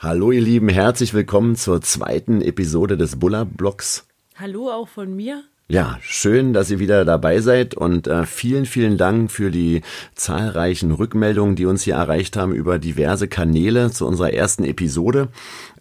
Hallo ihr Lieben, herzlich willkommen zur zweiten Episode des Buller Blogs. Hallo auch von mir. Ja, schön, dass ihr wieder dabei seid und äh, vielen, vielen Dank für die zahlreichen Rückmeldungen, die uns hier erreicht haben über diverse Kanäle zu unserer ersten Episode.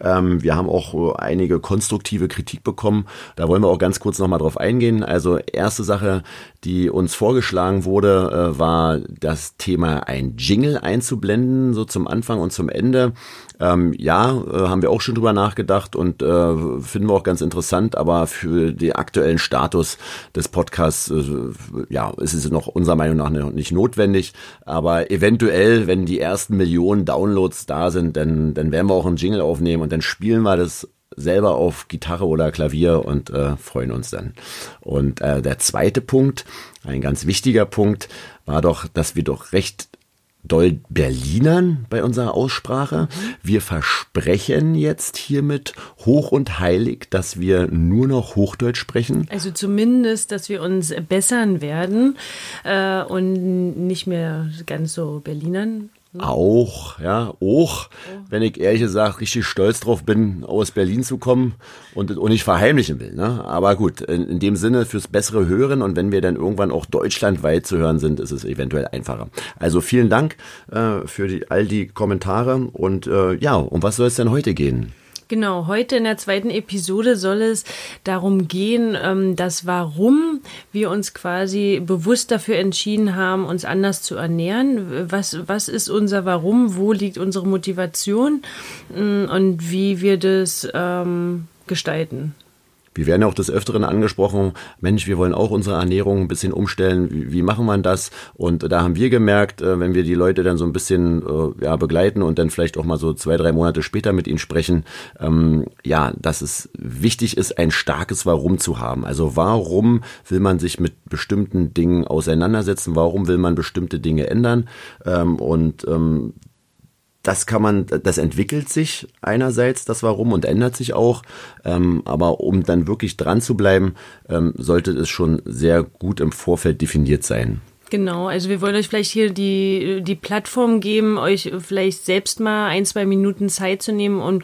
Ähm, wir haben auch einige konstruktive Kritik bekommen. Da wollen wir auch ganz kurz nochmal drauf eingehen. Also erste Sache, die uns vorgeschlagen wurde, äh, war das Thema ein Jingle einzublenden, so zum Anfang und zum Ende. Ähm, ja, äh, haben wir auch schon drüber nachgedacht und äh, finden wir auch ganz interessant, aber für den aktuellen Status des Podcasts, äh, ja, ist es noch unserer Meinung nach nicht notwendig. Aber eventuell, wenn die ersten Millionen Downloads da sind, dann, dann werden wir auch einen Jingle aufnehmen und dann spielen wir das selber auf Gitarre oder Klavier und äh, freuen uns dann. Und äh, der zweite Punkt, ein ganz wichtiger Punkt, war doch, dass wir doch recht doll Berlinern bei unserer Aussprache. Wir versprechen jetzt hiermit hoch und heilig, dass wir nur noch Hochdeutsch sprechen. Also zumindest, dass wir uns bessern werden äh, und nicht mehr ganz so Berlinern auch, ja, auch, wenn ich ehrlich gesagt richtig stolz drauf bin, aus Berlin zu kommen und, und nicht verheimlichen will. Ne? Aber gut, in, in dem Sinne fürs bessere Hören und wenn wir dann irgendwann auch deutschlandweit zu hören sind, ist es eventuell einfacher. Also vielen Dank äh, für die, all die Kommentare und äh, ja, um was soll es denn heute gehen? Genau, heute in der zweiten Episode soll es darum gehen, ähm, dass warum wir uns quasi bewusst dafür entschieden haben, uns anders zu ernähren. Was, was ist unser Warum? Wo liegt unsere Motivation? Mm, und wie wir das ähm, gestalten. Wir werden auch des Öfteren angesprochen, Mensch, wir wollen auch unsere Ernährung ein bisschen umstellen. Wie, wie machen man das? Und da haben wir gemerkt, äh, wenn wir die Leute dann so ein bisschen äh, ja, begleiten und dann vielleicht auch mal so zwei, drei Monate später mit ihnen sprechen, ähm, ja, dass es wichtig ist, ein starkes Warum zu haben. Also warum will man sich mit bestimmten Dingen auseinandersetzen? Warum will man bestimmte Dinge ändern? Ähm, und ähm, das kann man, das entwickelt sich einerseits, das Warum und ändert sich auch. Ähm, aber um dann wirklich dran zu bleiben, ähm, sollte es schon sehr gut im Vorfeld definiert sein. Genau, also wir wollen euch vielleicht hier die, die Plattform geben, euch vielleicht selbst mal ein, zwei Minuten Zeit zu nehmen und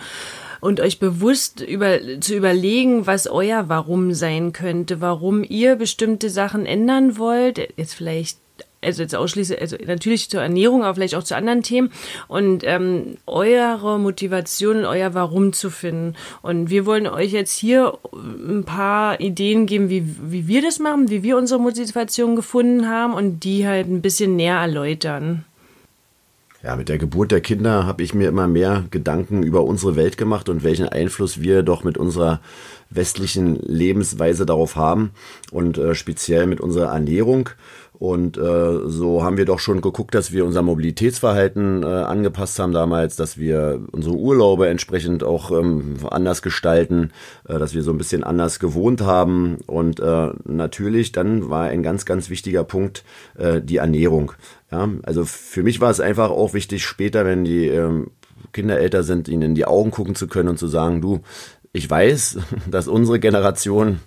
und euch bewusst über, zu überlegen, was euer Warum sein könnte, warum ihr bestimmte Sachen ändern wollt. Jetzt vielleicht also jetzt ausschließlich, also natürlich zur Ernährung, aber vielleicht auch zu anderen Themen und ähm, eure Motivation euer Warum zu finden. Und wir wollen euch jetzt hier ein paar Ideen geben, wie, wie wir das machen, wie wir unsere Motivation gefunden haben und die halt ein bisschen näher erläutern. Ja, mit der Geburt der Kinder habe ich mir immer mehr Gedanken über unsere Welt gemacht und welchen Einfluss wir doch mit unserer westlichen Lebensweise darauf haben und äh, speziell mit unserer Ernährung. Und äh, so haben wir doch schon geguckt, dass wir unser Mobilitätsverhalten äh, angepasst haben damals, dass wir unsere Urlaube entsprechend auch ähm, anders gestalten, äh, dass wir so ein bisschen anders gewohnt haben. Und äh, natürlich dann war ein ganz, ganz wichtiger Punkt äh, die Ernährung. Ja, also für mich war es einfach auch wichtig, später, wenn die ähm, Kinder älter sind, ihnen in die Augen gucken zu können und zu sagen, du, ich weiß, dass unsere Generation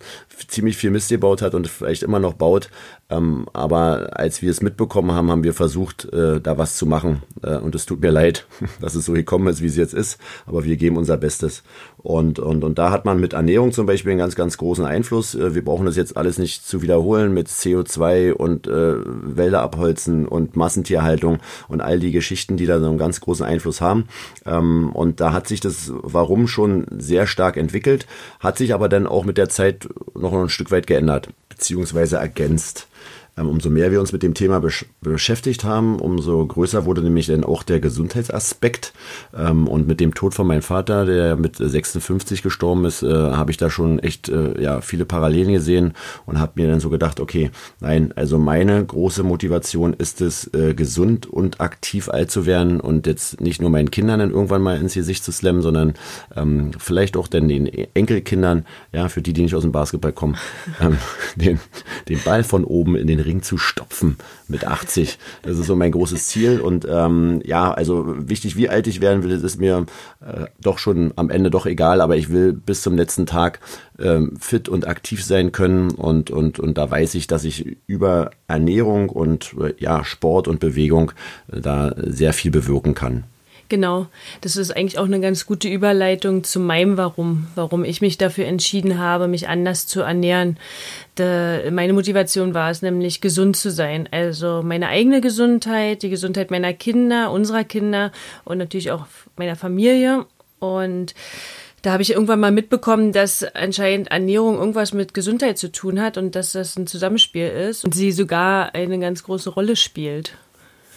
ziemlich viel Mist gebaut hat und vielleicht immer noch baut. Ähm, aber als wir es mitbekommen haben, haben wir versucht, äh, da was zu machen. Äh, und es tut mir leid, dass es so gekommen ist, wie es jetzt ist. Aber wir geben unser Bestes. Und, und, und da hat man mit Ernährung zum Beispiel einen ganz, ganz großen Einfluss. Äh, wir brauchen das jetzt alles nicht zu wiederholen mit CO2 und äh, Wälder abholzen und Massentierhaltung und all die Geschichten, die da so einen ganz großen Einfluss haben. Ähm, und da hat sich das Warum schon sehr stark entwickelt, hat sich aber dann auch mit der Zeit noch ein Stück weit geändert, beziehungsweise ergänzt. Ähm, umso mehr wir uns mit dem Thema besch beschäftigt haben, umso größer wurde nämlich dann auch der Gesundheitsaspekt. Ähm, und mit dem Tod von meinem Vater, der mit 56 gestorben ist, äh, habe ich da schon echt äh, ja, viele Parallelen gesehen und habe mir dann so gedacht, okay, nein, also meine große Motivation ist es, äh, gesund und aktiv alt zu werden und jetzt nicht nur meinen Kindern dann irgendwann mal ins Gesicht zu slammen, sondern ähm, vielleicht auch dann den Enkelkindern, ja, für die, die nicht aus dem Basketball kommen, ähm, den, den Ball von oben in den Ring zu stopfen mit 80. Das ist so mein großes Ziel. Und ähm, ja, also wichtig, wie alt ich werden will, ist mir äh, doch schon am Ende doch egal, aber ich will bis zum letzten Tag ähm, fit und aktiv sein können. Und, und, und da weiß ich, dass ich über Ernährung und äh, ja, Sport und Bewegung äh, da sehr viel bewirken kann. Genau, das ist eigentlich auch eine ganz gute Überleitung zu meinem Warum, warum ich mich dafür entschieden habe, mich anders zu ernähren. De, meine Motivation war es nämlich, gesund zu sein. Also meine eigene Gesundheit, die Gesundheit meiner Kinder, unserer Kinder und natürlich auch meiner Familie. Und da habe ich irgendwann mal mitbekommen, dass anscheinend Ernährung irgendwas mit Gesundheit zu tun hat und dass das ein Zusammenspiel ist und sie sogar eine ganz große Rolle spielt.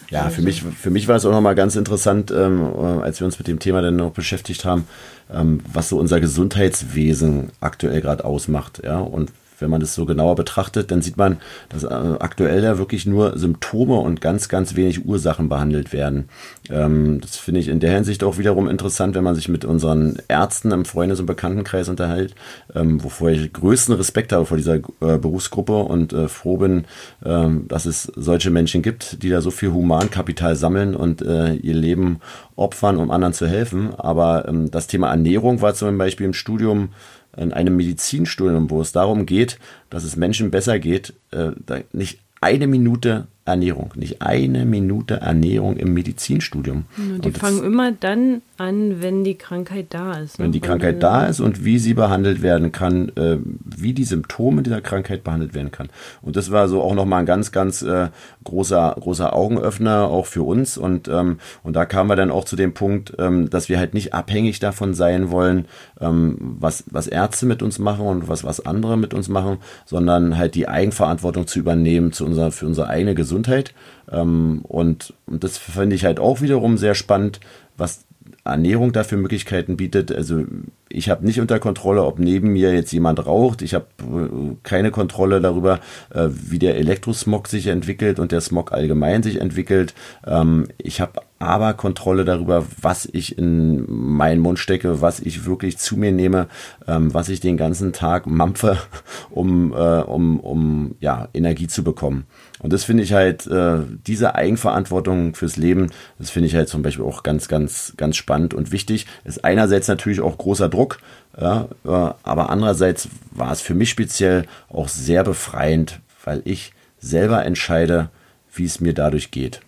Ja, für mich, für mich war es auch nochmal ganz interessant, ähm, als wir uns mit dem Thema dann noch beschäftigt haben, ähm, was so unser Gesundheitswesen aktuell gerade ausmacht, ja, und wenn man das so genauer betrachtet, dann sieht man, dass äh, aktuell ja wirklich nur Symptome und ganz, ganz wenig Ursachen behandelt werden. Ähm, das finde ich in der Hinsicht auch wiederum interessant, wenn man sich mit unseren Ärzten im Freundes- und Bekanntenkreis unterhält, ähm, wovor ich größten Respekt habe vor dieser äh, Berufsgruppe und äh, froh bin, ähm, dass es solche Menschen gibt, die da so viel Humankapital sammeln und ihr Leben opfern, um anderen zu helfen. Aber das Thema Ernährung war zum Beispiel im Studium in einem Medizinstudium, wo es darum geht, dass es Menschen besser geht, äh, nicht eine Minute Ernährung, nicht eine Minute Ernährung im Medizinstudium. Die fangen immer dann an, wenn die Krankheit da ist. Ne? Wenn die Krankheit da ist und wie sie behandelt werden kann, äh, wie die Symptome dieser Krankheit behandelt werden kann. Und das war so auch nochmal ein ganz, ganz äh, großer, großer Augenöffner auch für uns. Und, ähm, und da kamen wir dann auch zu dem Punkt, ähm, dass wir halt nicht abhängig davon sein wollen, ähm, was, was Ärzte mit uns machen und was, was andere mit uns machen, sondern halt die Eigenverantwortung zu übernehmen zu unserer, für unsere eigene Gesundheit. Ähm, und, und das finde ich halt auch wiederum sehr spannend, was Ernährung dafür Möglichkeiten bietet. Also ich habe nicht unter Kontrolle, ob neben mir jetzt jemand raucht. Ich habe äh, keine Kontrolle darüber, äh, wie der Elektrosmog sich entwickelt und der Smog allgemein sich entwickelt. Ähm, ich habe aber Kontrolle darüber, was ich in meinen Mund stecke, was ich wirklich zu mir nehme, ähm, was ich den ganzen Tag mampfe, um, äh, um, um ja, Energie zu bekommen. Und das finde ich halt, äh, diese Eigenverantwortung fürs Leben, das finde ich halt zum Beispiel auch ganz, ganz, ganz spannend und wichtig. Ist einerseits natürlich auch großer Druck, ja, äh, aber andererseits war es für mich speziell auch sehr befreiend, weil ich selber entscheide, wie es mir dadurch geht.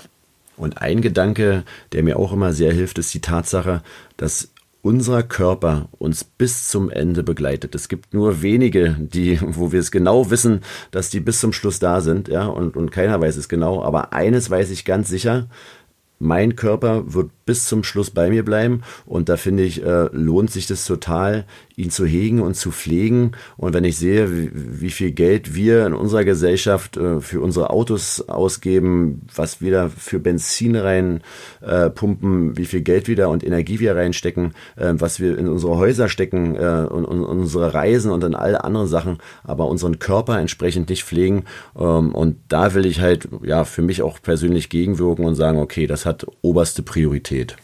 Und ein Gedanke, der mir auch immer sehr hilft, ist die Tatsache, dass unser Körper uns bis zum Ende begleitet. Es gibt nur wenige, die, wo wir es genau wissen, dass die bis zum Schluss da sind, ja, und, und keiner weiß es genau. Aber eines weiß ich ganz sicher, mein Körper wird bis zum Schluss bei mir bleiben und da finde ich, äh, lohnt sich das total, ihn zu hegen und zu pflegen. Und wenn ich sehe, wie, viel Geld wir in unserer Gesellschaft äh, für unsere Autos ausgeben, was wir da für Benzin rein äh, wie viel Geld wieder und Energie wir reinstecken, äh, was wir in unsere Häuser stecken und, und unsere Reisen und in alle anderen Sachen, aber unseren Körper entsprechend nicht pflegen. Ähm, und da will ich halt ja für mich auch persönlich gegenwirken und sagen, okay, das hat oberste Priorität.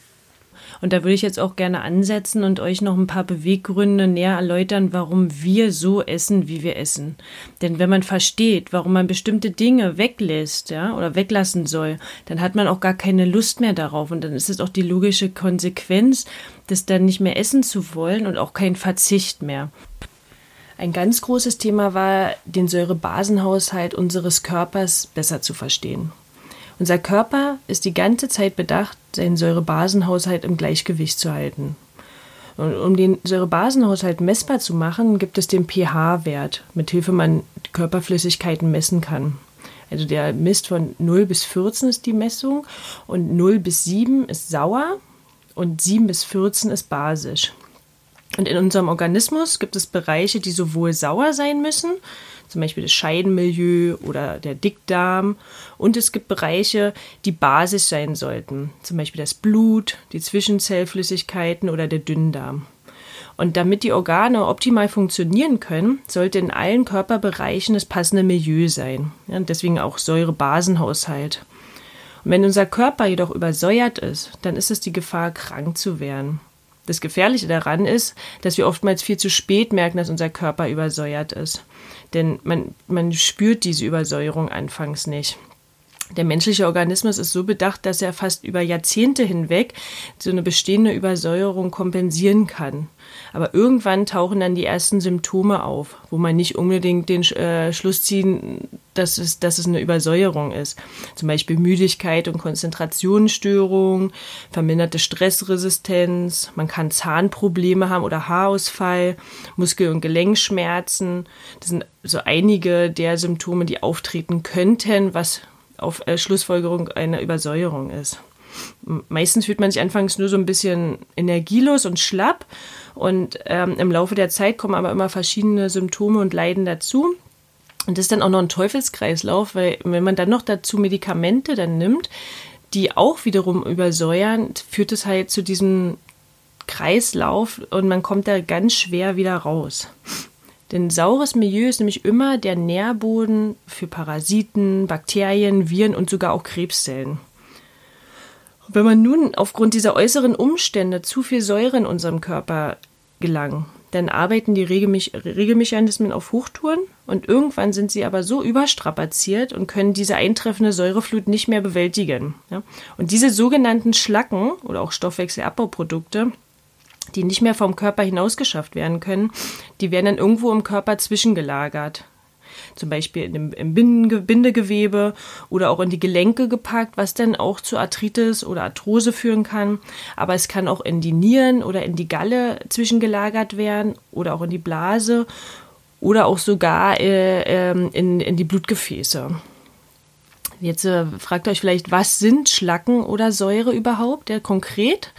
Und da würde ich jetzt auch gerne ansetzen und euch noch ein paar Beweggründe näher erläutern, warum wir so essen, wie wir essen. Denn wenn man versteht, warum man bestimmte Dinge weglässt, ja, oder weglassen soll, dann hat man auch gar keine Lust mehr darauf. Und dann ist es auch die logische Konsequenz, das dann nicht mehr essen zu wollen und auch kein Verzicht mehr. Ein ganz großes Thema war, den Säurebasenhaushalt unseres Körpers besser zu verstehen. Unser Körper ist die ganze Zeit bedacht, seinen Säurebasenhaushalt im Gleichgewicht zu halten. Und um den Säurebasenhaushalt messbar zu machen, gibt es den pH-Wert, mit Hilfe man Körperflüssigkeiten messen kann. Also der misst von 0 bis 14 ist die Messung und 0 bis 7 ist sauer und 7 bis 14 ist basisch. Und in unserem Organismus gibt es Bereiche, die sowohl sauer sein müssen, zum Beispiel das Scheidenmilieu oder der Dickdarm. Und es gibt Bereiche, die basisch sein sollten, zum Beispiel das Blut, die Zwischenzellflüssigkeiten oder der Dünndarm. Und damit die Organe optimal funktionieren können, sollte in allen Körperbereichen das passende Milieu sein. Ja, deswegen auch Säurebasenhaushalt. Und wenn unser Körper jedoch übersäuert ist, dann ist es die Gefahr, krank zu werden. Das Gefährliche daran ist, dass wir oftmals viel zu spät merken, dass unser Körper übersäuert ist. Denn man, man spürt diese Übersäuerung anfangs nicht. Der menschliche Organismus ist so bedacht, dass er fast über Jahrzehnte hinweg so eine bestehende Übersäuerung kompensieren kann. Aber irgendwann tauchen dann die ersten Symptome auf, wo man nicht unbedingt den äh, Schluss ziehen, dass es, dass es eine Übersäuerung ist. Zum Beispiel Müdigkeit und Konzentrationsstörung, verminderte Stressresistenz, man kann Zahnprobleme haben oder Haarausfall, Muskel- und Gelenkschmerzen. Das sind so einige der Symptome, die auftreten könnten, was auf äh, Schlussfolgerung einer Übersäuerung ist. Meistens fühlt man sich anfangs nur so ein bisschen energielos und schlapp und ähm, im Laufe der Zeit kommen aber immer verschiedene Symptome und Leiden dazu. Und das ist dann auch noch ein Teufelskreislauf, weil wenn man dann noch dazu Medikamente dann nimmt, die auch wiederum übersäuern, führt es halt zu diesem Kreislauf und man kommt da ganz schwer wieder raus. Denn saures Milieu ist nämlich immer der Nährboden für Parasiten, Bakterien, Viren und sogar auch Krebszellen. wenn man nun aufgrund dieser äußeren Umstände zu viel Säure in unserem Körper gelangen, dann arbeiten die Regelmech Regelmechanismen auf Hochtouren und irgendwann sind sie aber so überstrapaziert und können diese eintreffende Säureflut nicht mehr bewältigen. Und diese sogenannten Schlacken oder auch Stoffwechselabbauprodukte die nicht mehr vom Körper hinausgeschafft werden können, die werden dann irgendwo im Körper zwischengelagert. Zum Beispiel im, im Bindegewebe oder auch in die Gelenke gepackt, was dann auch zu Arthritis oder Arthrose führen kann. Aber es kann auch in die Nieren oder in die Galle zwischengelagert werden oder auch in die Blase oder auch sogar äh, ähm, in, in die Blutgefäße. Jetzt äh, fragt euch vielleicht, was sind Schlacken oder Säure überhaupt, ja, konkret?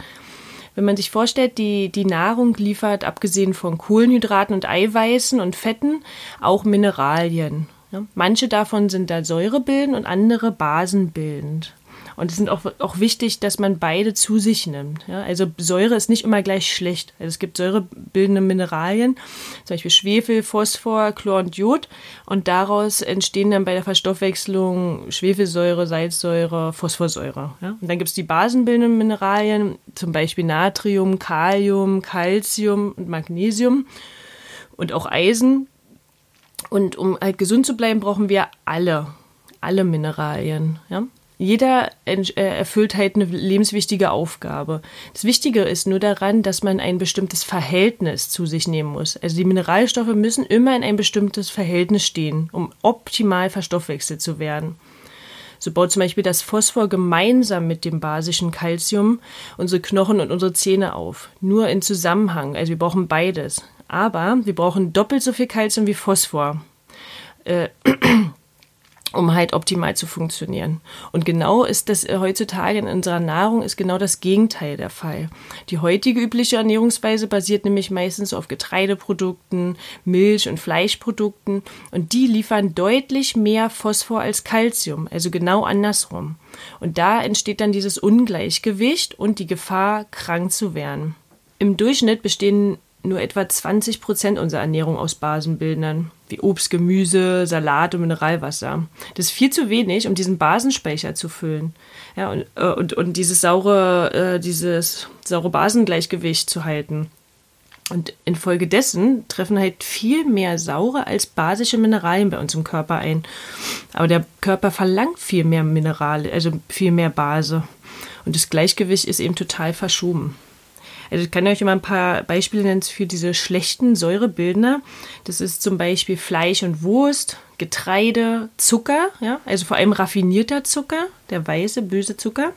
Wenn man sich vorstellt, die, die Nahrung liefert, abgesehen von Kohlenhydraten und Eiweißen und Fetten, auch Mineralien. Manche davon sind da säurebildend und andere basenbildend. Und es ist auch, auch wichtig, dass man beide zu sich nimmt. Ja? Also Säure ist nicht immer gleich schlecht. Also es gibt säurebildende Mineralien, zum Beispiel Schwefel, Phosphor, Chlor und Jod. Und daraus entstehen dann bei der Verstoffwechslung Schwefelsäure, Salzsäure, Phosphorsäure. Ja? Und dann gibt es die basenbildenden Mineralien, zum Beispiel Natrium, Kalium, Calcium und Magnesium und auch Eisen. Und um halt gesund zu bleiben, brauchen wir alle, alle Mineralien. Ja? Jeder äh, erfüllt halt eine lebenswichtige Aufgabe. Das Wichtige ist nur daran, dass man ein bestimmtes Verhältnis zu sich nehmen muss. Also die Mineralstoffe müssen immer in ein bestimmtes Verhältnis stehen, um optimal verstoffwechselt zu werden. So baut zum Beispiel das Phosphor gemeinsam mit dem basischen Calcium unsere Knochen und unsere Zähne auf. Nur in Zusammenhang. Also wir brauchen beides. Aber wir brauchen doppelt so viel Calcium wie Phosphor. Äh, um halt optimal zu funktionieren. Und genau ist das äh, heutzutage in unserer Nahrung ist genau das Gegenteil der Fall. Die heutige übliche Ernährungsweise basiert nämlich meistens auf Getreideprodukten, Milch- und Fleischprodukten und die liefern deutlich mehr Phosphor als Calcium, also genau andersrum. Und da entsteht dann dieses Ungleichgewicht und die Gefahr, krank zu werden. Im Durchschnitt bestehen nur etwa 20 Prozent unserer Ernährung aus Basenbildern, wie Obst, Gemüse, Salat und Mineralwasser. Das ist viel zu wenig, um diesen Basenspeicher zu füllen. Ja, und, äh, und, und dieses saure, äh, dieses saure Basengleichgewicht zu halten. Und infolgedessen treffen halt viel mehr saure als basische Mineralien bei uns im Körper ein. Aber der Körper verlangt viel mehr Minerale, also viel mehr Base. Und das Gleichgewicht ist eben total verschoben. Also ich kann euch immer ein paar Beispiele nennen für diese schlechten Säurebildner. Das ist zum Beispiel Fleisch und Wurst, Getreide, Zucker, ja, also vor allem raffinierter Zucker, der weiße, böse Zucker.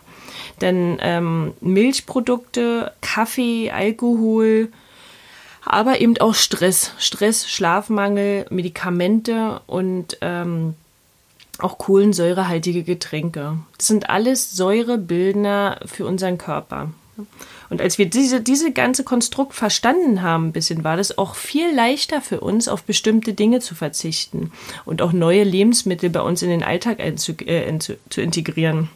Dann ähm, Milchprodukte, Kaffee, Alkohol, aber eben auch Stress. Stress, Schlafmangel, Medikamente und ähm, auch kohlensäurehaltige Getränke. Das sind alles Säurebildner für unseren Körper. Und als wir diese, diese ganze Konstrukt verstanden haben, ein bisschen, war das auch viel leichter für uns, auf bestimmte Dinge zu verzichten und auch neue Lebensmittel bei uns in den Alltag äh, zu integrieren.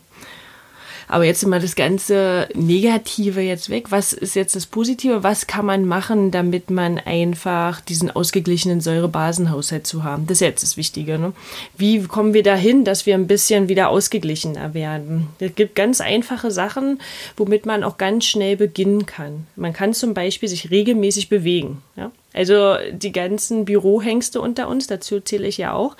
Aber jetzt immer das ganze Negative jetzt weg. Was ist jetzt das Positive? Was kann man machen, damit man einfach diesen ausgeglichenen Säurebasenhaushalt zu haben? Das ist jetzt das Wichtige. Ne? Wie kommen wir dahin, dass wir ein bisschen wieder ausgeglichener werden? Es gibt ganz einfache Sachen, womit man auch ganz schnell beginnen kann. Man kann zum Beispiel sich regelmäßig bewegen. Ja? Also die ganzen Bürohengste unter uns, dazu zähle ich ja auch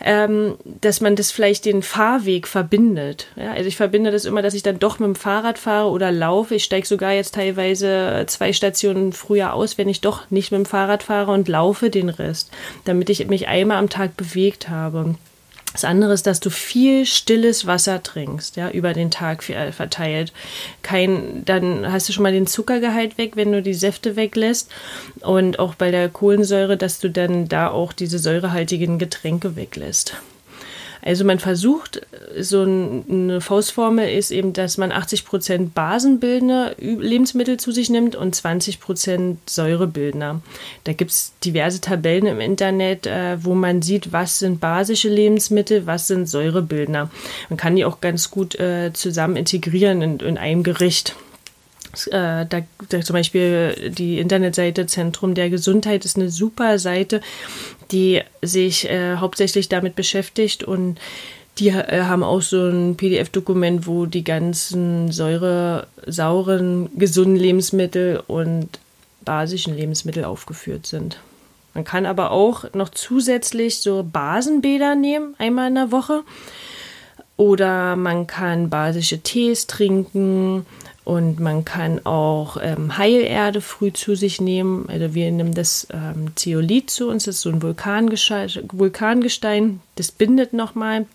ähm, dass man das vielleicht den Fahrweg verbindet. Ja, also ich verbinde das immer, dass ich dann doch mit dem Fahrrad fahre oder laufe. Ich steige sogar jetzt teilweise zwei Stationen früher aus, wenn ich doch nicht mit dem Fahrrad fahre und laufe den Rest, damit ich mich einmal am Tag bewegt habe. Das andere ist, dass du viel stilles Wasser trinkst, ja, über den Tag äh, verteilt. Kein, dann hast du schon mal den Zuckergehalt weg, wenn du die Säfte weglässt. Und auch bei der Kohlensäure, dass du dann da auch diese säurehaltigen Getränke weglässt. Also man versucht, so eine Faustformel ist eben, dass man 80 Prozent basenbildende Lebensmittel zu sich nimmt und 20 Prozent Säurebildner. Da gibt es diverse Tabellen im Internet, äh, wo man sieht, was sind basische Lebensmittel, was sind Säurebildner. Man kann die auch ganz gut äh, zusammen integrieren in, in einem Gericht. Äh, da, da, zum Beispiel die Internetseite Zentrum der Gesundheit ist eine super Seite, die sich äh, hauptsächlich damit beschäftigt und die äh, haben auch so ein PDF-Dokument, wo die ganzen säure, sauren, gesunden Lebensmittel und basischen Lebensmittel aufgeführt sind. Man kann aber auch noch zusätzlich so Basenbäder nehmen, einmal in der Woche. Oder man kann basische Tees trinken und man kann auch ähm, Heilerde früh zu sich nehmen. Also wir nehmen das ähm, Zeolit zu uns, das ist so ein Vulkangestein. Das bindet nochmal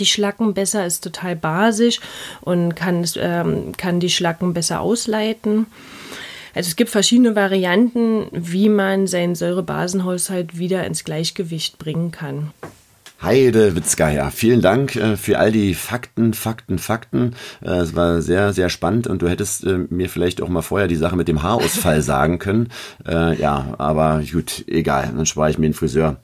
die Schlacken besser, ist total basisch und kann, ähm, kann die Schlacken besser ausleiten. Also es gibt verschiedene Varianten, wie man seinen Säurebasenhaushalt wieder ins Gleichgewicht bringen kann. Heide Witzgeier, vielen Dank äh, für all die Fakten, Fakten, Fakten. Äh, es war sehr, sehr spannend und du hättest äh, mir vielleicht auch mal vorher die Sache mit dem Haarausfall sagen können. ja, aber gut, egal, dann spare ich mir den Friseur.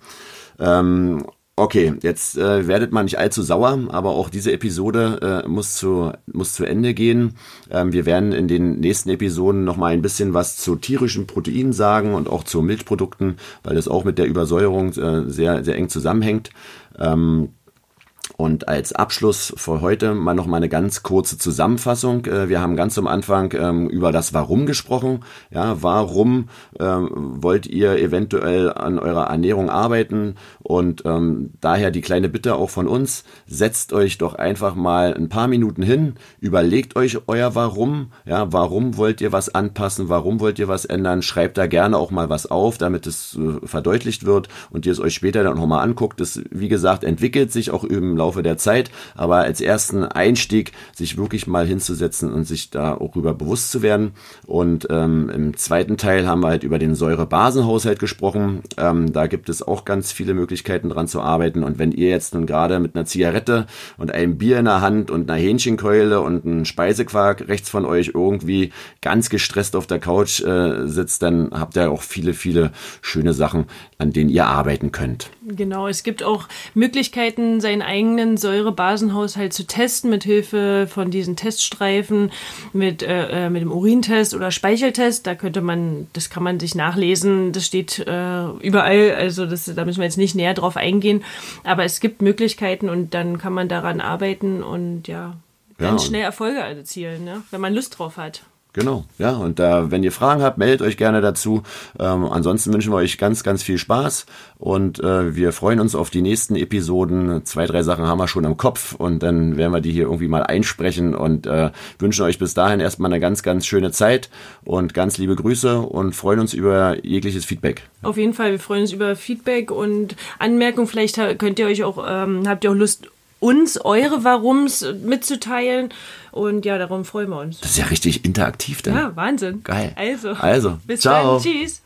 Ähm, Okay, jetzt äh, werdet man nicht allzu sauer, aber auch diese Episode äh, muss, zu, muss zu Ende gehen. Ähm, wir werden in den nächsten Episoden nochmal ein bisschen was zu tierischen Proteinen sagen und auch zu Milchprodukten, weil das auch mit der Übersäuerung äh, sehr, sehr eng zusammenhängt. Ähm, und als Abschluss für heute mal noch mal eine ganz kurze Zusammenfassung. Äh, wir haben ganz am Anfang ähm, über das Warum gesprochen. Ja, warum ähm, wollt ihr eventuell an eurer Ernährung arbeiten? Und ähm, daher die kleine Bitte auch von uns: Setzt euch doch einfach mal ein paar Minuten hin, überlegt euch euer Warum. Ja, warum wollt ihr was anpassen? Warum wollt ihr was ändern? Schreibt da gerne auch mal was auf, damit es äh, verdeutlicht wird und ihr es euch später dann nochmal anguckt. Das, wie gesagt, entwickelt sich auch im Laufe Laufe der Zeit, aber als ersten Einstieg sich wirklich mal hinzusetzen und sich darüber bewusst zu werden. Und ähm, im zweiten Teil haben wir halt über den Säurebasenhaushalt gesprochen. Ähm, da gibt es auch ganz viele Möglichkeiten dran zu arbeiten. Und wenn ihr jetzt nun gerade mit einer Zigarette und einem Bier in der Hand und einer Hähnchenkeule und einem Speisequark rechts von euch irgendwie ganz gestresst auf der Couch äh, sitzt, dann habt ihr auch viele, viele schöne Sachen, an denen ihr arbeiten könnt. Genau, es gibt auch Möglichkeiten, seinen eigenen Säurebasenhaushalt zu testen mit Hilfe von diesen Teststreifen, mit, äh, äh, mit dem Urintest oder Speicheltest. Da könnte man, das kann man sich nachlesen, das steht äh, überall, also das, da müssen wir jetzt nicht näher drauf eingehen. Aber es gibt Möglichkeiten und dann kann man daran arbeiten und ja, ganz ja, schnell Erfolge erzielen, ne? wenn man Lust drauf hat. Genau, ja. Und äh, wenn ihr Fragen habt, meldet euch gerne dazu. Ähm, ansonsten wünschen wir euch ganz, ganz viel Spaß und äh, wir freuen uns auf die nächsten Episoden. Zwei, drei Sachen haben wir schon im Kopf und dann werden wir die hier irgendwie mal einsprechen und äh, wünschen euch bis dahin erstmal eine ganz, ganz schöne Zeit und ganz liebe Grüße und freuen uns über jegliches Feedback. Auf jeden Fall, wir freuen uns über Feedback und Anmerkungen. Vielleicht könnt ihr euch auch, ähm, habt ihr auch Lust, uns eure Warums mitzuteilen. Und ja, darum freuen wir uns. Das ist ja richtig interaktiv dann. Ja, Wahnsinn. Geil. Also, also bis ciao. dann. Tschüss.